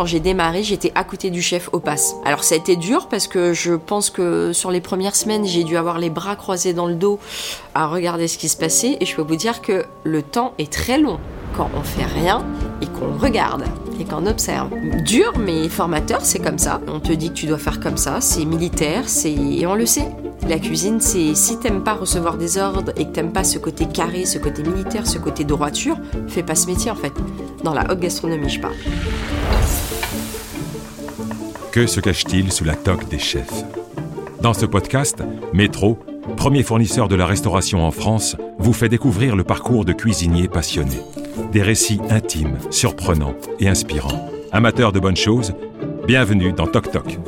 Quand j'ai démarré, j'étais à côté du chef au pass. Alors ça a été dur parce que je pense que sur les premières semaines, j'ai dû avoir les bras croisés dans le dos à regarder ce qui se passait. Et je peux vous dire que le temps est très long quand on fait rien et qu'on regarde et qu'on observe. Dur mais formateur, c'est comme ça. On te dit que tu dois faire comme ça, c'est militaire, c'est et on le sait. La cuisine, c'est si t'aimes pas recevoir des ordres et que t'aimes pas ce côté carré, ce côté militaire, ce côté droiture, fais pas ce métier en fait. Dans la haute gastronomie, je parle. Que se cache-t-il sous la toque des chefs? Dans ce podcast, Métro, premier fournisseur de la restauration en France, vous fait découvrir le parcours de cuisiniers passionnés. Des récits intimes, surprenants et inspirants. Amateurs de bonnes choses, bienvenue dans Toc Toc.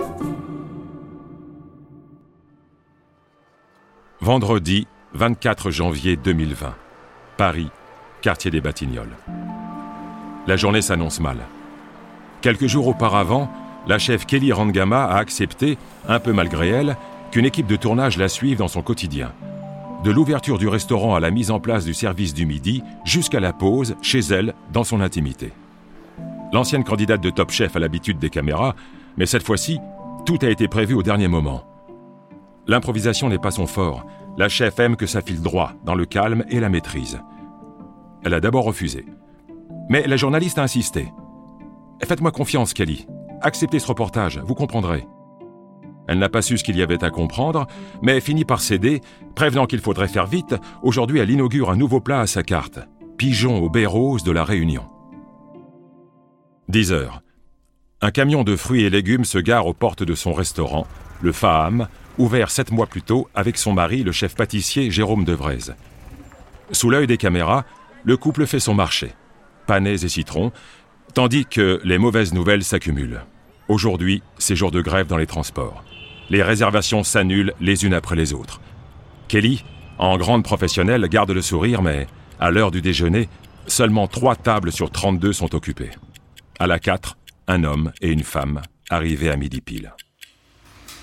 Vendredi 24 janvier 2020. Paris, quartier des Batignolles. La journée s'annonce mal. Quelques jours auparavant, la chef Kelly Rangama a accepté, un peu malgré elle, qu'une équipe de tournage la suive dans son quotidien. De l'ouverture du restaurant à la mise en place du service du midi, jusqu'à la pause, chez elle, dans son intimité. L'ancienne candidate de Top Chef a l'habitude des caméras, mais cette fois-ci, tout a été prévu au dernier moment. L'improvisation n'est pas son fort. La chef aime que ça file droit, dans le calme et la maîtrise. Elle a d'abord refusé. Mais la journaliste a insisté. Faites-moi confiance, Kelly. Acceptez ce reportage, vous comprendrez. Elle n'a pas su ce qu'il y avait à comprendre, mais finit par céder, prévenant qu'il faudrait faire vite. Aujourd'hui, elle inaugure un nouveau plat à sa carte pigeon au baies rose de la Réunion. 10 heures. Un camion de fruits et légumes se gare aux portes de son restaurant, le Faham, ouvert sept mois plus tôt avec son mari, le chef pâtissier Jérôme Devrez. Sous l'œil des caméras, le couple fait son marché. Panais et citrons, tandis que les mauvaises nouvelles s'accumulent. Aujourd'hui, c'est jour de grève dans les transports. Les réservations s'annulent les unes après les autres. Kelly, en grande professionnelle, garde le sourire, mais à l'heure du déjeuner, seulement trois tables sur 32 sont occupées. À la 4, un homme et une femme arrivés à midi pile.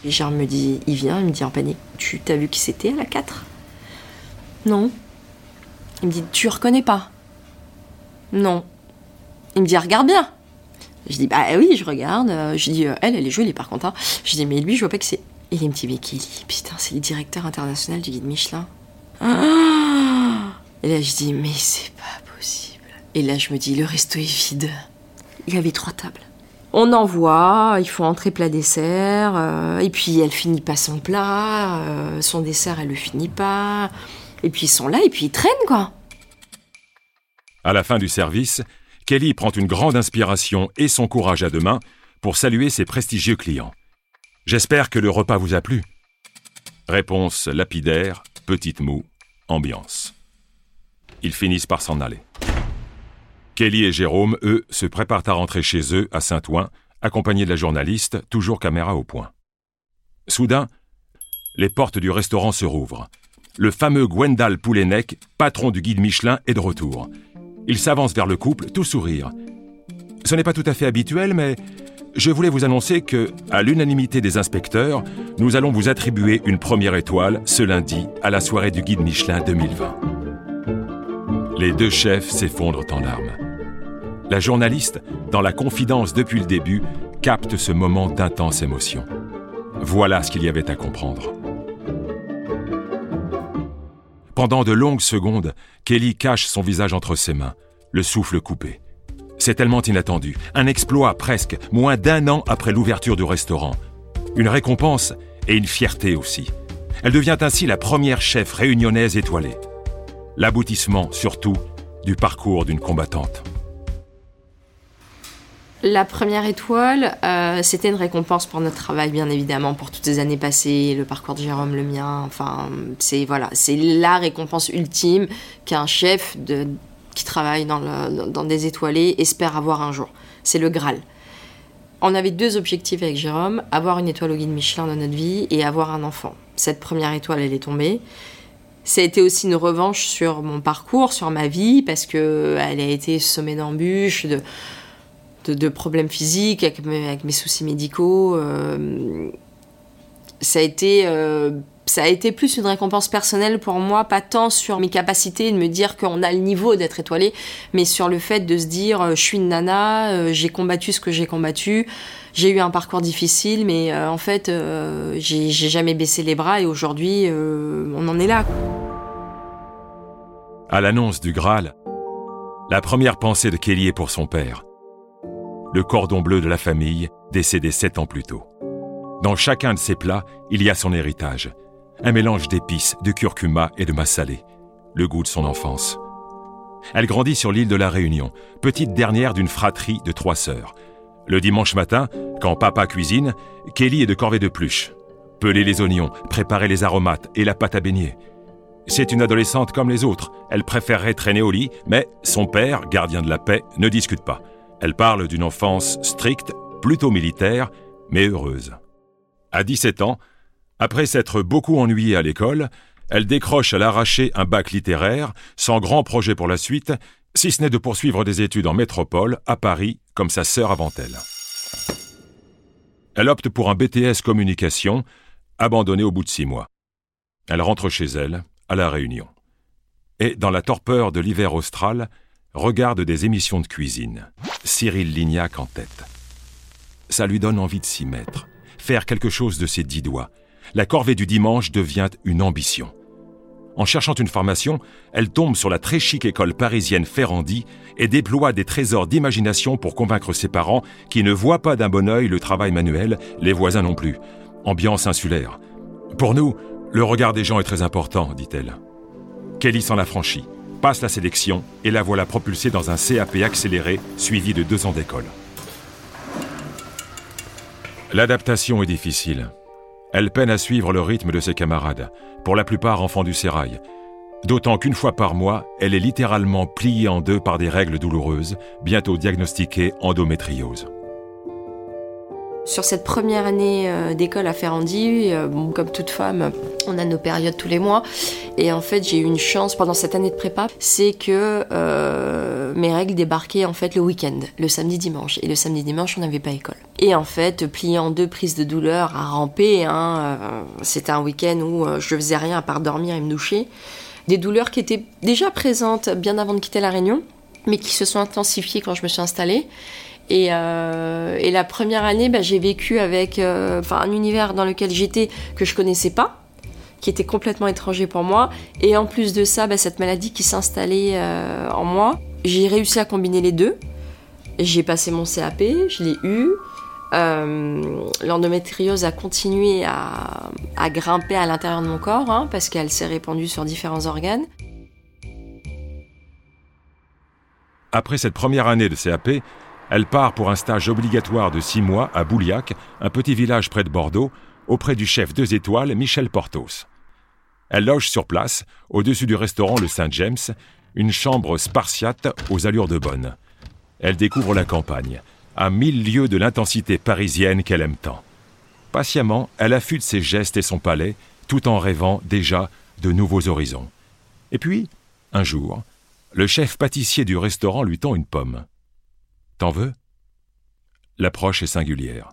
Richard me dit, il vient, il me dit en panique, tu t'as vu qui c'était à la 4 Non. Il me dit, tu reconnais pas? Non. Il me dit, regarde bien. Je dis, bah oui, je regarde. Je dis, euh, elle, elle est jolie par contre. Hein. Je dis, mais lui, je vois pas que c'est. Il me dit, mais Kelly, putain, c'est le directeur international du guide Michelin. Et là, je dis, mais c'est pas possible. Et là, je me dis, le resto est vide. Il y avait trois tables. On envoie, il faut entrer plat dessert, euh, et puis elle finit pas son plat, euh, son dessert elle le finit pas, et puis ils sont là et puis ils traînent quoi. À la fin du service, Kelly prend une grande inspiration et son courage à deux mains pour saluer ses prestigieux clients. J'espère que le repas vous a plu. Réponse lapidaire, petite moue, ambiance. Ils finissent par s'en aller. Kelly et Jérôme, eux, se préparent à rentrer chez eux à Saint-Ouen, accompagnés de la journaliste, toujours caméra au point. Soudain, les portes du restaurant se rouvrent. Le fameux Gwendal Poulenec, patron du guide Michelin, est de retour. Il s'avance vers le couple, tout sourire. Ce n'est pas tout à fait habituel, mais je voulais vous annoncer que, à l'unanimité des inspecteurs, nous allons vous attribuer une première étoile ce lundi à la soirée du guide Michelin 2020. Les deux chefs s'effondrent en larmes. La journaliste, dans la confidence depuis le début, capte ce moment d'intense émotion. Voilà ce qu'il y avait à comprendre. Pendant de longues secondes, Kelly cache son visage entre ses mains, le souffle coupé. C'est tellement inattendu, un exploit presque, moins d'un an après l'ouverture du restaurant. Une récompense et une fierté aussi. Elle devient ainsi la première chef réunionnaise étoilée. L'aboutissement, surtout, du parcours d'une combattante. La première étoile, euh, c'était une récompense pour notre travail, bien évidemment, pour toutes ces années passées, le parcours de Jérôme, le mien. Enfin, c'est voilà, c'est la récompense ultime qu'un chef qui travaille dans, dans des étoilés espère avoir un jour. C'est le Graal. On avait deux objectifs avec Jérôme avoir une étoile au guide Michelin dans notre vie et avoir un enfant. Cette première étoile, elle est tombée. Ça a été aussi une revanche sur mon parcours, sur ma vie, parce que elle a été sommée d'embûches, de de, problèmes physiques, avec mes, soucis médicaux. Euh, ça a été. Euh, ça a été plus une récompense personnelle pour moi, pas tant sur mes capacités de me dire qu'on a le niveau d'être étoilé, mais sur le fait de se dire euh, je suis une nana, j'ai combattu ce que j'ai combattu, j'ai eu un parcours difficile, mais en fait j'ai jamais baissé les bras et aujourd'hui on en est là. À l'annonce du Graal, la première pensée de Kelly est pour son père, le cordon bleu de la famille, décédé sept ans plus tôt. Dans chacun de ses plats, il y a son héritage. Un mélange d'épices, de curcuma et de massalé. Le goût de son enfance. Elle grandit sur l'île de la Réunion, petite dernière d'une fratrie de trois sœurs. Le dimanche matin, quand papa cuisine, Kelly est de corvée de pluche. Peler les oignons, préparer les aromates et la pâte à baigner. C'est une adolescente comme les autres. Elle préférerait traîner au lit, mais son père, gardien de la paix, ne discute pas. Elle parle d'une enfance stricte, plutôt militaire, mais heureuse. À 17 ans, après s'être beaucoup ennuyée à l'école, elle décroche à l'arraché un bac littéraire, sans grand projet pour la suite, si ce n'est de poursuivre des études en métropole, à Paris, comme sa sœur avant elle. Elle opte pour un BTS communication, abandonné au bout de six mois. Elle rentre chez elle, à La Réunion. Et, dans la torpeur de l'hiver austral, regarde des émissions de cuisine. Cyril Lignac en tête. Ça lui donne envie de s'y mettre faire quelque chose de ses dix doigts. La corvée du dimanche devient une ambition. En cherchant une formation, elle tombe sur la très chic école parisienne Ferrandi et déploie des trésors d'imagination pour convaincre ses parents qui ne voient pas d'un bon œil le travail manuel, les voisins non plus. Ambiance insulaire. Pour nous, le regard des gens est très important, dit-elle. Kelly s'en affranchit, passe la sélection et la voilà propulsée dans un CAP accéléré suivi de deux ans d'école. L'adaptation est difficile. Elle peine à suivre le rythme de ses camarades, pour la plupart enfants du sérail. D'autant qu'une fois par mois, elle est littéralement pliée en deux par des règles douloureuses, bientôt diagnostiquées endométriose. Sur cette première année euh, d'école à Ferrandi, euh, comme toute femme, on a nos périodes tous les mois. Et en fait, j'ai eu une chance pendant cette année de prépa, c'est que euh, mes règles débarquaient en fait le week-end, le samedi dimanche. Et le samedi dimanche, on n'avait pas école. Et en fait, plié en deux prises de douleur à ramper, hein, c'était un week-end où je faisais rien à part dormir et me doucher. Des douleurs qui étaient déjà présentes bien avant de quitter la Réunion, mais qui se sont intensifiées quand je me suis installée. Euh, et, la première année, bah, j'ai vécu avec euh, un univers dans lequel j'étais que je connaissais pas, qui était complètement étranger pour moi. Et en plus de ça, bah, cette maladie qui s'installait euh, en moi, j'ai réussi à combiner les deux. J'ai passé mon CAP, je l'ai eu. L'endométriose a continué à, grimper à l'intérieur de mon corps hein, parce qu'elle s'est répandue sur différents organes. Après cette première année de CAP, elle part pour un stage obligatoire de six mois à Bouliac, un petit village près de Bordeaux, auprès du chef deux étoiles Michel Portos. Elle loge sur place, au-dessus du restaurant Le Saint-James, une chambre spartiate aux allures de bonne. Elle découvre la campagne, à mille lieues de l'intensité parisienne qu'elle aime tant. Patiemment, elle affûte ses gestes et son palais, tout en rêvant déjà de nouveaux horizons. Et puis, un jour, le chef pâtissier du restaurant lui tend une pomme. T'en veux? L'approche est singulière.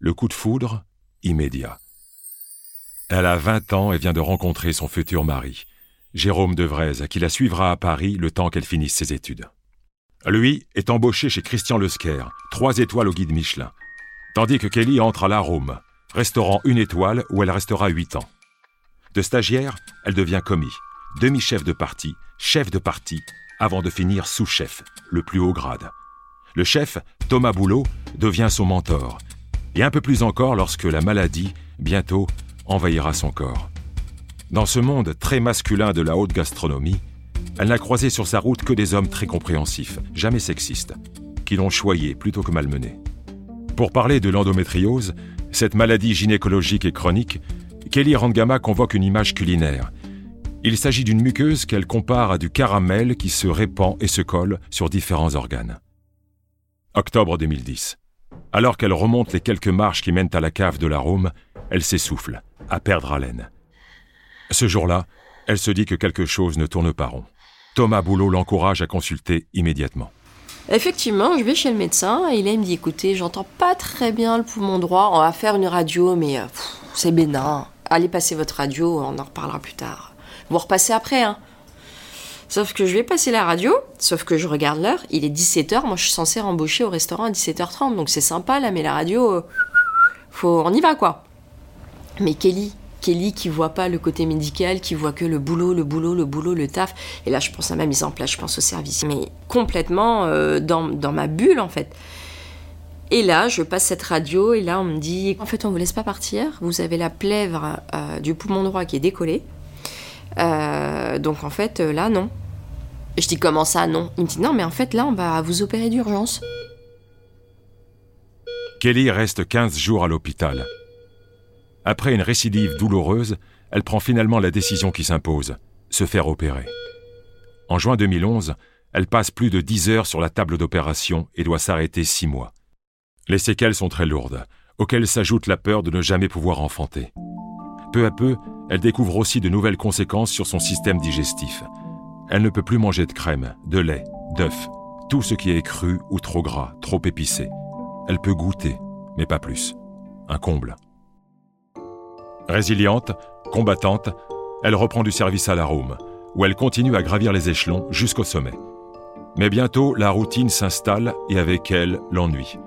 Le coup de foudre, immédiat. Elle a 20 ans et vient de rencontrer son futur mari, Jérôme Devrez, qui la suivra à Paris le temps qu'elle finisse ses études. Lui est embauché chez Christian Lesquer, trois étoiles au guide Michelin, tandis que Kelly entre à l'Arôme, restaurant une étoile où elle restera huit ans. De stagiaire, elle devient commis, demi-chef de parti, chef de parti, avant de finir sous-chef, le plus haut grade. Le chef, Thomas Boulot, devient son mentor, et un peu plus encore lorsque la maladie, bientôt, envahira son corps. Dans ce monde très masculin de la haute gastronomie, elle n'a croisé sur sa route que des hommes très compréhensifs, jamais sexistes, qui l'ont choyé plutôt que malmené. Pour parler de l'endométriose, cette maladie gynécologique et chronique, Kelly Rangama convoque une image culinaire. Il s'agit d'une muqueuse qu'elle compare à du caramel qui se répand et se colle sur différents organes. Octobre 2010. Alors qu'elle remonte les quelques marches qui mènent à la cave de l'arôme, elle s'essouffle, à perdre haleine. Ce jour-là, elle se dit que quelque chose ne tourne pas rond. Thomas Boulot l'encourage à consulter immédiatement. Effectivement, je vais chez le médecin et il me dit écoutez, j'entends pas très bien le poumon droit, on va faire une radio, mais c'est bénin. allez passer votre radio, on en reparlera plus tard. Vous repassez après, hein. Sauf que je vais passer la radio, sauf que je regarde l'heure, il est 17h, moi je suis censée rembaucher au restaurant à 17h30, donc c'est sympa là, mais la radio, euh, faut, on y va quoi. Mais Kelly, Kelly qui voit pas le côté médical, qui voit que le boulot, le boulot, le boulot, le taf. Et là, je pense à ma mise en place, je pense au service. Mais complètement euh, dans, dans, ma bulle, en fait. Et là, je passe cette radio, et là, on me dit En fait, on vous laisse pas partir. Vous avez la plèvre euh, du poumon droit qui est décollée. Euh, donc, en fait, là, non. Je dis Comment ça, non? Il me dit Non, mais en fait, là, on va vous opérer d'urgence. Kelly reste 15 jours à l'hôpital. Après une récidive douloureuse, elle prend finalement la décision qui s'impose, se faire opérer. En juin 2011, elle passe plus de 10 heures sur la table d'opération et doit s'arrêter 6 mois. Les séquelles sont très lourdes, auxquelles s'ajoute la peur de ne jamais pouvoir enfanter. Peu à peu, elle découvre aussi de nouvelles conséquences sur son système digestif. Elle ne peut plus manger de crème, de lait, d'œufs, tout ce qui est cru ou trop gras, trop épicé. Elle peut goûter, mais pas plus. Un comble. Résiliente, combattante, elle reprend du service à la Rome, où elle continue à gravir les échelons jusqu'au sommet. Mais bientôt, la routine s'installe et avec elle, l'ennui.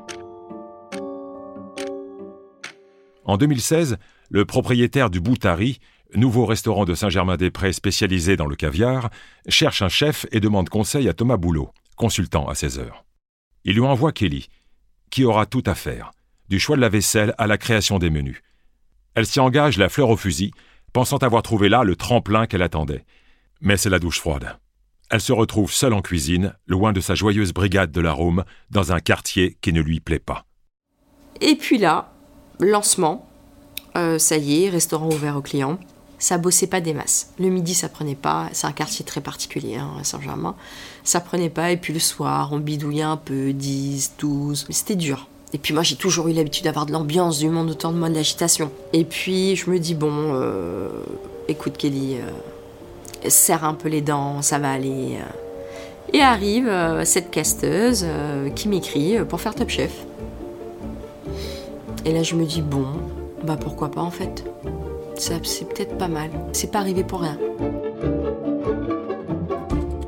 En 2016, le propriétaire du Boutari, nouveau restaurant de Saint-Germain-des-Prés spécialisé dans le caviar, cherche un chef et demande conseil à Thomas Boulot, consultant à 16 heures. Il lui envoie Kelly, qui aura tout à faire, du choix de la vaisselle à la création des menus. Elle s'y engage la fleur au fusil, pensant avoir trouvé là le tremplin qu'elle attendait. Mais c'est la douche froide. Elle se retrouve seule en cuisine, loin de sa joyeuse brigade de l'arôme, dans un quartier qui ne lui plaît pas. Et puis là, lancement. Euh, ça y est, restaurant ouvert aux clients. Ça bossait pas des masses. Le midi, ça prenait pas. C'est un quartier très particulier, hein, Saint-Germain. Ça prenait pas. Et puis le soir, on bidouillait un peu, 10, 12. Mais c'était dur. Et puis moi j'ai toujours eu l'habitude d'avoir de l'ambiance, du monde autour de moi, de l'agitation. Et puis je me dis bon, euh, écoute Kelly, euh, serre un peu les dents, ça va aller. Et arrive cette casteuse qui m'écrit pour faire Top Chef. Et là je me dis bon, bah pourquoi pas en fait. C'est peut-être pas mal. C'est pas arrivé pour rien.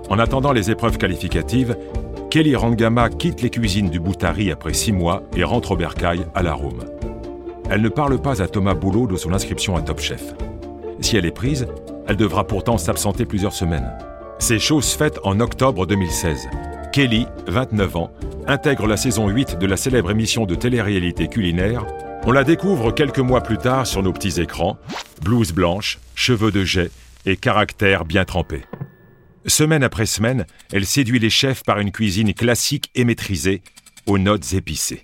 En attendant les épreuves qualificatives, Kelly Rangama quitte les cuisines du Boutari après six mois et rentre au bercail à la Rome. Elle ne parle pas à Thomas Boulot de son inscription à Top Chef. Si elle est prise, elle devra pourtant s'absenter plusieurs semaines. C'est chose faite en octobre 2016. Kelly, 29 ans, intègre la saison 8 de la célèbre émission de télé-réalité culinaire. On la découvre quelques mois plus tard sur nos petits écrans, blouse blanche, cheveux de jet et caractère bien trempé. Semaine après semaine, elle séduit les chefs par une cuisine classique et maîtrisée, aux notes épicées.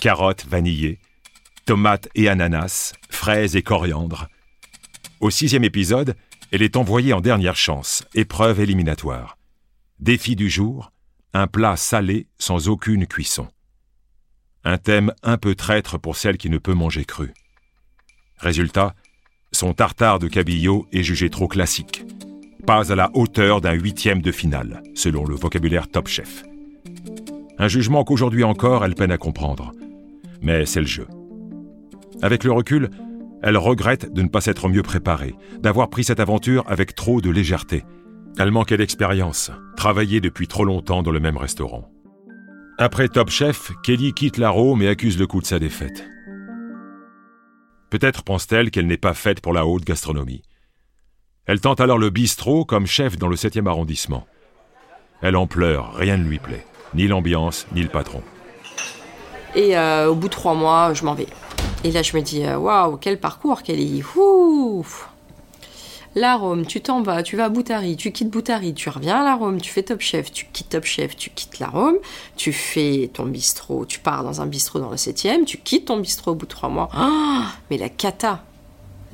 Carottes vanillées, tomates et ananas, fraises et coriandre. Au sixième épisode, elle est envoyée en dernière chance, épreuve éliminatoire. Défi du jour, un plat salé sans aucune cuisson. Un thème un peu traître pour celle qui ne peut manger cru. Résultat, son tartare de cabillaud est jugé trop classique pas à la hauteur d'un huitième de finale, selon le vocabulaire Top Chef. Un jugement qu'aujourd'hui encore elle peine à comprendre. Mais c'est le jeu. Avec le recul, elle regrette de ne pas s'être mieux préparée, d'avoir pris cette aventure avec trop de légèreté. Elle manquait d'expérience, travaillée depuis trop longtemps dans le même restaurant. Après Top Chef, Kelly quitte la Rome et accuse le coup de sa défaite. Peut-être pense-t-elle qu'elle n'est pas faite pour la haute gastronomie. Elle tente alors le bistrot comme chef dans le 7e arrondissement. Elle en pleure, rien ne lui plaît, ni l'ambiance, ni le patron. Et euh, au bout de trois mois, je m'en vais. Et là, je me dis, euh, waouh, quel parcours, Kelly. La Rome, tu t'en vas, tu vas à Boutari, tu quittes Boutari, tu reviens à la Rome, tu fais Top Chef, tu quittes Top Chef, tu quittes la Rome, tu fais ton bistrot, tu pars dans un bistrot dans le 7e, tu quittes ton bistrot au bout de trois mois. Ah, mais la cata,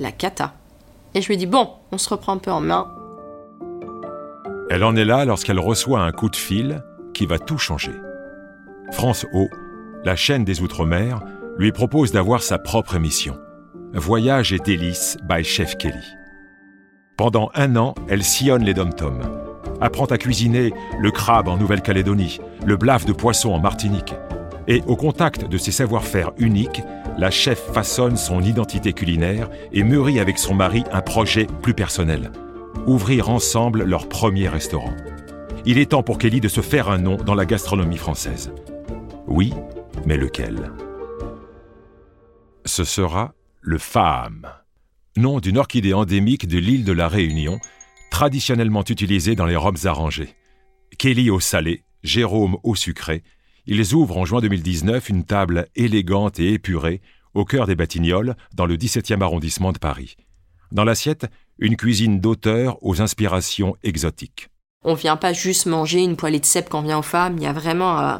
la cata. Et je lui dis bon, on se reprend un peu en main. Elle en est là lorsqu'elle reçoit un coup de fil qui va tout changer. France O, la chaîne des Outre-mer, lui propose d'avoir sa propre émission. Voyage et délices by Chef Kelly. Pendant un an, elle sillonne les dom-toms, apprend à cuisiner le crabe en Nouvelle-Calédonie, le blaf de poisson en Martinique, Et au contact de ses savoir-faire uniques, la chef façonne son identité culinaire et mûrit avec son mari un projet plus personnel. Ouvrir ensemble leur premier restaurant. Il est temps pour Kelly de se faire un nom dans la gastronomie française. Oui, mais lequel? Ce sera le FAM, nom d'une orchidée endémique de l'île de la Réunion, traditionnellement utilisée dans les robes arrangées. Kelly au salé, Jérôme au sucré, ils ouvrent en juin 2019 une table élégante et épurée au cœur des Batignolles, dans le 17e arrondissement de Paris. Dans l'assiette, une cuisine d'auteur aux inspirations exotiques. On vient pas juste manger une poêlée de cèpe quand on vient aux femmes. Il y a vraiment euh,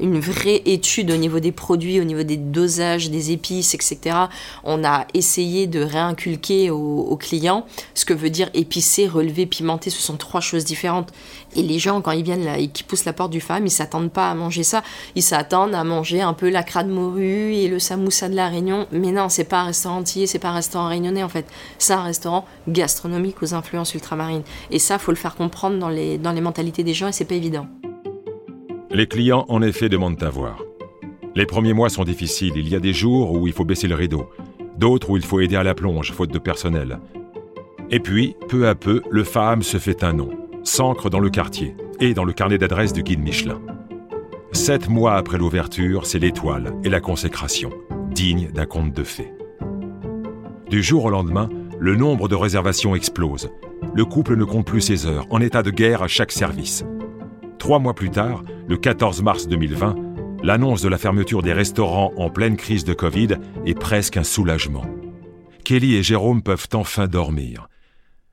une vraie étude au niveau des produits, au niveau des dosages, des épices, etc. On a essayé de réinculquer aux, clients ce que veut dire épicé, relevé, pimenté. Ce sont trois choses différentes. Et les gens, quand ils viennent là, et qui poussent la porte du femme, ils s'attendent pas à manger ça. Ils s'attendent à manger un peu la crade morue et le samoussa de la Réunion. Mais non, c'est pas un restaurant entier, c'est pas un restaurant réunionnais en fait. C'est un restaurant gastronomique aux influences ultramarines. Et ça, faut le faire comprendre dans les, dans les mentalités des gens et c'est pas évident. Les clients, en effet, demandent à voir. Les premiers mois sont difficiles. Il y a des jours où il faut baisser le rideau, d'autres où il faut aider à la plonge, faute de personnel. Et puis, peu à peu, le FAM se fait un nom s'ancre dans le quartier et dans le carnet d'adresses du guide Michelin. Sept mois après l'ouverture, c'est l'étoile et la consécration, digne d'un conte de fées. Du jour au lendemain, le nombre de réservations explose. Le couple ne compte plus ses heures, en état de guerre à chaque service. Trois mois plus tard, le 14 mars 2020, l'annonce de la fermeture des restaurants en pleine crise de Covid est presque un soulagement. Kelly et Jérôme peuvent enfin dormir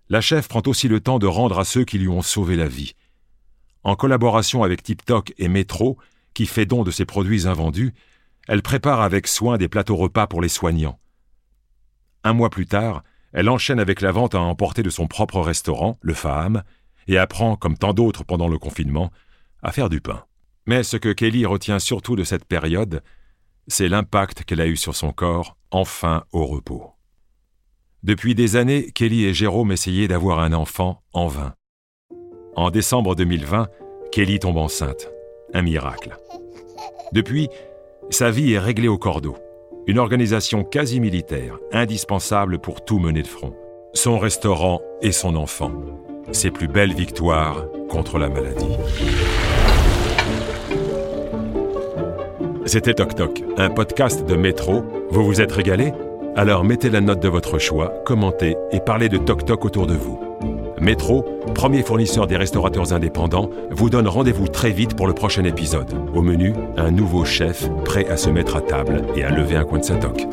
la chef prend aussi le temps de rendre à ceux qui lui ont sauvé la vie. En collaboration avec TikTok et Metro, qui fait don de ses produits invendus, elle prépare avec soin des plateaux repas pour les soignants. Un mois plus tard, elle enchaîne avec la vente à emporter de son propre restaurant, le FAM, et apprend, comme tant d'autres pendant le confinement, à faire du pain. Mais ce que Kelly retient surtout de cette période, c'est l'impact qu'elle a eu sur son corps, enfin au repos. Depuis des années, Kelly et Jérôme essayaient d'avoir un enfant en vain. En décembre 2020, Kelly tombe enceinte. Un miracle. Depuis, sa vie est réglée au cordeau. Une organisation quasi militaire, indispensable pour tout mener de front. Son restaurant et son enfant. Ses plus belles victoires contre la maladie. C'était Toc Toc, un podcast de métro. Vous vous êtes régalé? Alors mettez la note de votre choix, commentez et parlez de Toc Toc autour de vous. Métro, premier fournisseur des restaurateurs indépendants, vous donne rendez-vous très vite pour le prochain épisode. Au menu, un nouveau chef prêt à se mettre à table et à lever un coin de sa toque.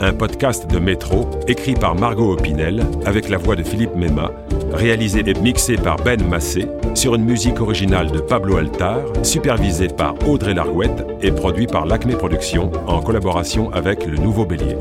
Un podcast de Métro, écrit par Margot Opinel, avec la voix de Philippe Mema, réalisé et mixé par Ben Massé, sur une musique originale de Pablo Altar, supervisé par Audrey Larouette et produit par l'Acme Productions en collaboration avec Le Nouveau Bélier.